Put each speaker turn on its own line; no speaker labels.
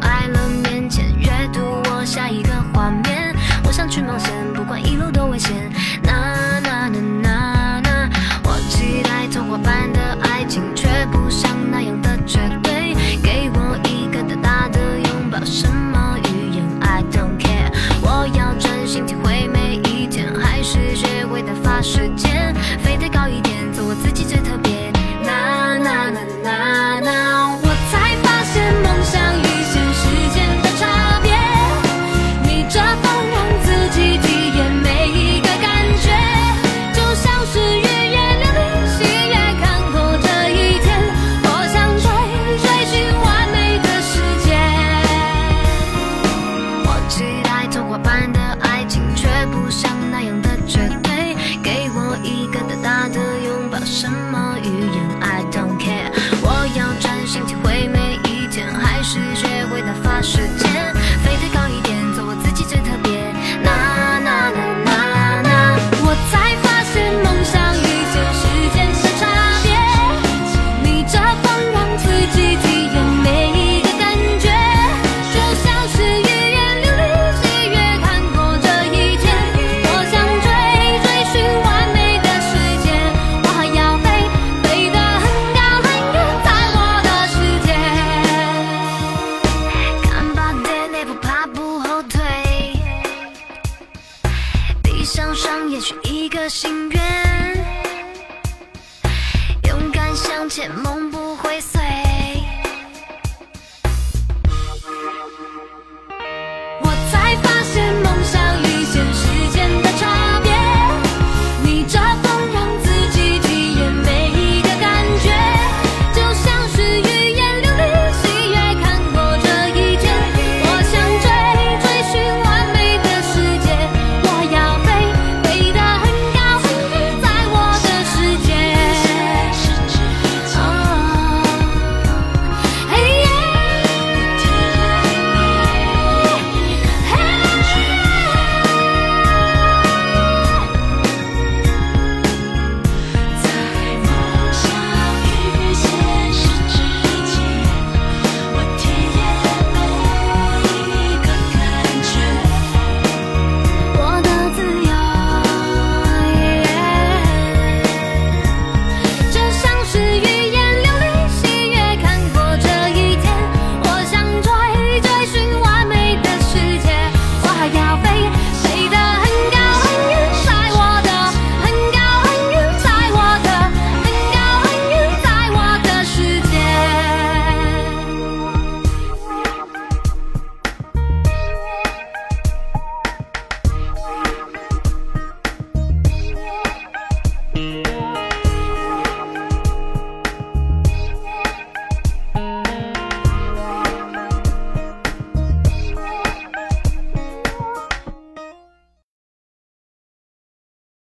爱了面前阅读我下一个画面。我想去冒险不管一路多危险。么语言爱。墙上也许一个心愿，勇敢向前梦。